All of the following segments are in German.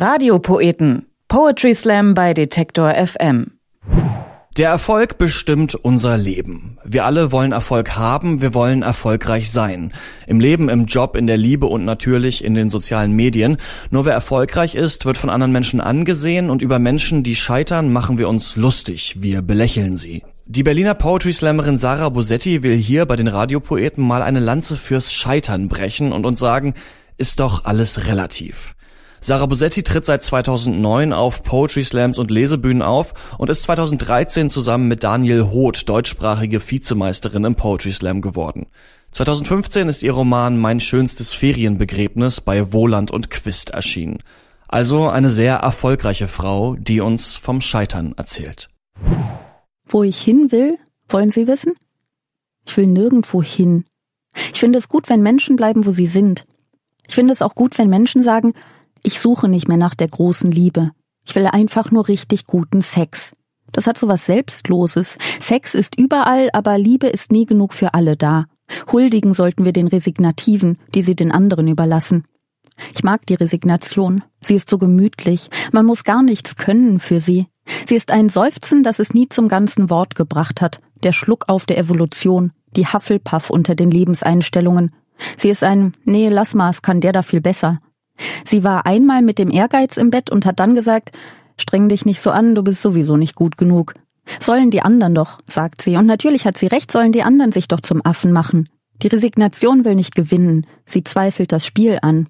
Radiopoeten. Poetry Slam bei Detektor FM. Der Erfolg bestimmt unser Leben. Wir alle wollen Erfolg haben, wir wollen erfolgreich sein. Im Leben, im Job, in der Liebe und natürlich in den sozialen Medien. Nur wer erfolgreich ist, wird von anderen Menschen angesehen und über Menschen, die scheitern, machen wir uns lustig. Wir belächeln sie. Die Berliner Poetry Slammerin Sarah Bosetti will hier bei den Radiopoeten mal eine Lanze fürs Scheitern brechen und uns sagen, ist doch alles relativ. Sarah Bosetti tritt seit 2009 auf Poetry Slams und Lesebühnen auf und ist 2013 zusammen mit Daniel Hoth deutschsprachige Vizemeisterin im Poetry Slam geworden. 2015 ist ihr Roman Mein schönstes Ferienbegräbnis bei Wohland und Quist erschienen. Also eine sehr erfolgreiche Frau, die uns vom Scheitern erzählt. Wo ich hin will, wollen Sie wissen? Ich will nirgendwo hin. Ich finde es gut, wenn Menschen bleiben, wo sie sind. Ich finde es auch gut, wenn Menschen sagen, ich suche nicht mehr nach der großen Liebe. Ich will einfach nur richtig guten Sex. Das hat so was Selbstloses. Sex ist überall, aber Liebe ist nie genug für alle da. Huldigen sollten wir den Resignativen, die sie den anderen überlassen. Ich mag die Resignation. Sie ist so gemütlich. Man muss gar nichts können für sie. Sie ist ein Seufzen, das es nie zum ganzen Wort gebracht hat. Der Schluck auf der Evolution. Die Hufflepuff unter den Lebenseinstellungen. Sie ist ein, nee, lass mal, es kann der da viel besser. Sie war einmal mit dem Ehrgeiz im Bett und hat dann gesagt, streng dich nicht so an, du bist sowieso nicht gut genug. Sollen die anderen doch, sagt sie, und natürlich hat sie recht, sollen die anderen sich doch zum Affen machen. Die Resignation will nicht gewinnen, sie zweifelt das Spiel an.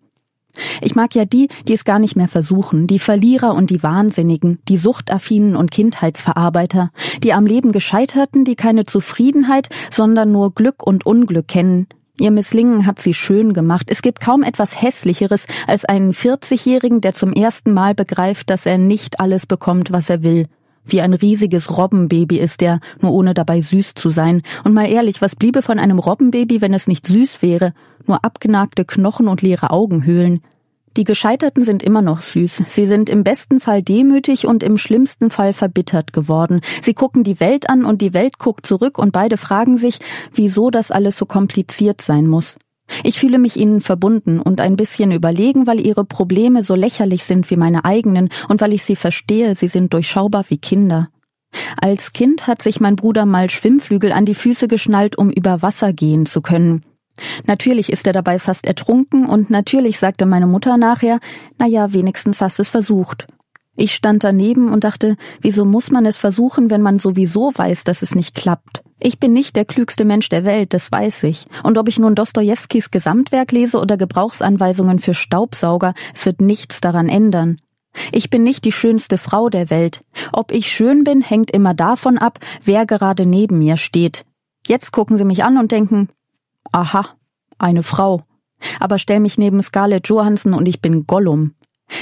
Ich mag ja die, die es gar nicht mehr versuchen, die Verlierer und die Wahnsinnigen, die Suchtaffinen und Kindheitsverarbeiter, die am Leben Gescheiterten, die keine Zufriedenheit, sondern nur Glück und Unglück kennen, Ihr Misslingen hat sie schön gemacht. Es gibt kaum etwas Hässlicheres als einen 40-Jährigen, der zum ersten Mal begreift, dass er nicht alles bekommt, was er will. Wie ein riesiges Robbenbaby ist er, nur ohne dabei süß zu sein. Und mal ehrlich, was bliebe von einem Robbenbaby, wenn es nicht süß wäre? Nur abgenagte Knochen und leere Augenhöhlen. Die Gescheiterten sind immer noch süß. Sie sind im besten Fall demütig und im schlimmsten Fall verbittert geworden. Sie gucken die Welt an und die Welt guckt zurück und beide fragen sich, wieso das alles so kompliziert sein muss. Ich fühle mich ihnen verbunden und ein bisschen überlegen, weil ihre Probleme so lächerlich sind wie meine eigenen und weil ich sie verstehe, sie sind durchschaubar wie Kinder. Als Kind hat sich mein Bruder mal Schwimmflügel an die Füße geschnallt, um über Wasser gehen zu können. Natürlich ist er dabei fast ertrunken und natürlich sagte meine Mutter nachher, na ja, wenigstens hast es versucht. Ich stand daneben und dachte, wieso muss man es versuchen, wenn man sowieso weiß, dass es nicht klappt? Ich bin nicht der klügste Mensch der Welt, das weiß ich. Und ob ich nun Dostojewskis Gesamtwerk lese oder Gebrauchsanweisungen für Staubsauger, es wird nichts daran ändern. Ich bin nicht die schönste Frau der Welt. Ob ich schön bin, hängt immer davon ab, wer gerade neben mir steht. Jetzt gucken Sie mich an und denken, Aha, eine Frau. Aber stell mich neben Scarlett Johansson und ich bin Gollum.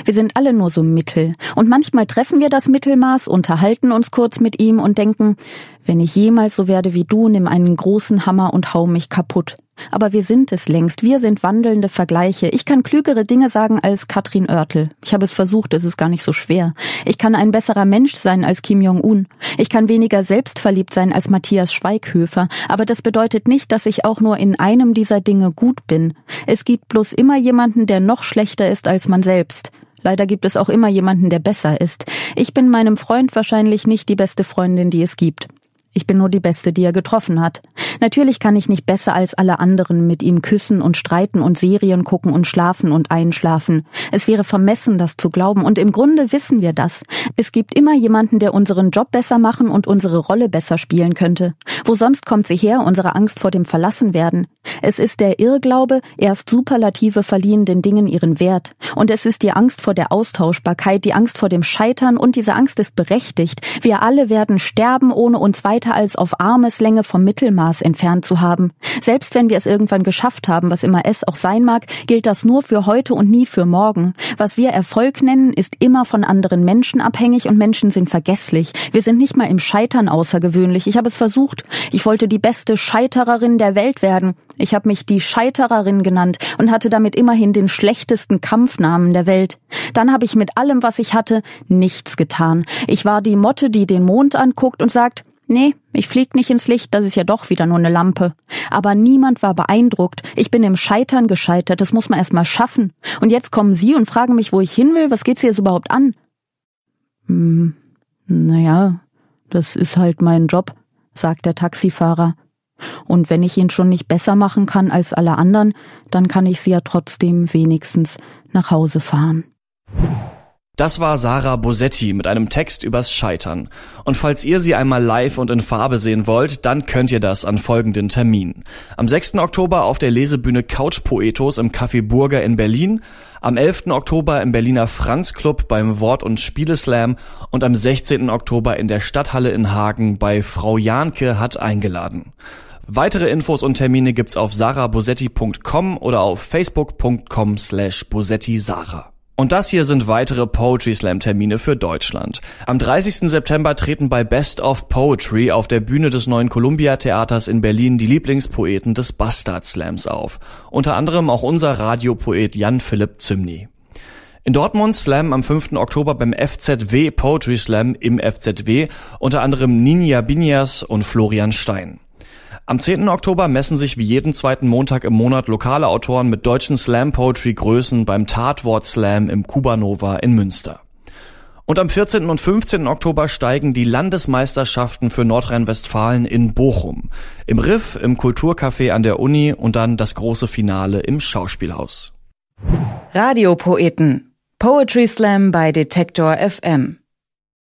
Wir sind alle nur so Mittel. Und manchmal treffen wir das Mittelmaß, unterhalten uns kurz mit ihm und denken, wenn ich jemals so werde wie du, nimm einen großen Hammer und hau mich kaputt. Aber wir sind es längst. Wir sind wandelnde Vergleiche. Ich kann klügere Dinge sagen als Katrin Oertel. Ich habe es versucht, es ist gar nicht so schwer. Ich kann ein besserer Mensch sein als Kim Jong-un. Ich kann weniger selbstverliebt sein als Matthias Schweighöfer. Aber das bedeutet nicht, dass ich auch nur in einem dieser Dinge gut bin. Es gibt bloß immer jemanden, der noch schlechter ist als man selbst. Leider gibt es auch immer jemanden, der besser ist. Ich bin meinem Freund wahrscheinlich nicht die beste Freundin, die es gibt. Ich bin nur die Beste, die er getroffen hat. Natürlich kann ich nicht besser als alle anderen mit ihm küssen und streiten und Serien gucken und schlafen und einschlafen. Es wäre vermessen, das zu glauben, und im Grunde wissen wir das. Es gibt immer jemanden, der unseren Job besser machen und unsere Rolle besser spielen könnte. Wo sonst kommt sie her, unsere Angst vor dem Verlassenwerden? Es ist der Irrglaube, erst Superlative verliehen den Dingen ihren Wert. Und es ist die Angst vor der Austauschbarkeit, die Angst vor dem Scheitern, und diese Angst ist berechtigt. Wir alle werden sterben, ohne uns weiter als auf Armeslänge vom Mittelmaß entfernt zu haben. Selbst wenn wir es irgendwann geschafft haben, was immer es auch sein mag, gilt das nur für heute und nie für morgen. Was wir Erfolg nennen, ist immer von anderen Menschen abhängig und Menschen sind vergesslich. Wir sind nicht mal im Scheitern außergewöhnlich. Ich habe es versucht. Ich wollte die beste Scheitererin der Welt werden. Ich habe mich die Scheitererin genannt und hatte damit immerhin den schlechtesten Kampfnamen der Welt. Dann habe ich mit allem, was ich hatte, nichts getan. Ich war die Motte, die den Mond anguckt und sagt, Nee, ich flieg nicht ins Licht, das ist ja doch wieder nur eine Lampe. Aber niemand war beeindruckt. Ich bin im Scheitern gescheitert, das muss man erst mal schaffen. Und jetzt kommen Sie und fragen mich, wo ich hin will, was geht's jetzt überhaupt an? Hm, naja, das ist halt mein Job, sagt der Taxifahrer. Und wenn ich ihn schon nicht besser machen kann als alle anderen, dann kann ich sie ja trotzdem wenigstens nach Hause fahren. Das war Sarah Bosetti mit einem Text übers Scheitern. Und falls ihr sie einmal live und in Farbe sehen wollt, dann könnt ihr das an folgenden Terminen. Am 6. Oktober auf der Lesebühne Couch Poetos im Café Burger in Berlin, am 11. Oktober im Berliner Franz Club beim Wort- und Spieleslam und am 16. Oktober in der Stadthalle in Hagen bei Frau Jahnke hat eingeladen. Weitere Infos und Termine gibt's auf sarabosetti.com oder auf facebook.com slash bosettisara. Und das hier sind weitere Poetry Slam Termine für Deutschland. Am 30. September treten bei Best of Poetry auf der Bühne des neuen Columbia Theaters in Berlin die Lieblingspoeten des Bastard Slams auf. Unter anderem auch unser Radiopoet Jan Philipp Zymny. In Dortmund Slam am 5. Oktober beim FZW Poetry Slam im FZW unter anderem Ninja Binias und Florian Stein. Am 10. Oktober messen sich wie jeden zweiten Montag im Monat lokale Autoren mit deutschen Slam Poetry Größen beim Tatwort Slam im Kubanova in Münster. Und am 14. und 15. Oktober steigen die Landesmeisterschaften für Nordrhein-Westfalen in Bochum. Im Riff, im Kulturcafé an der Uni und dann das große Finale im Schauspielhaus. Radiopoeten. Poetry Slam bei Detektor FM.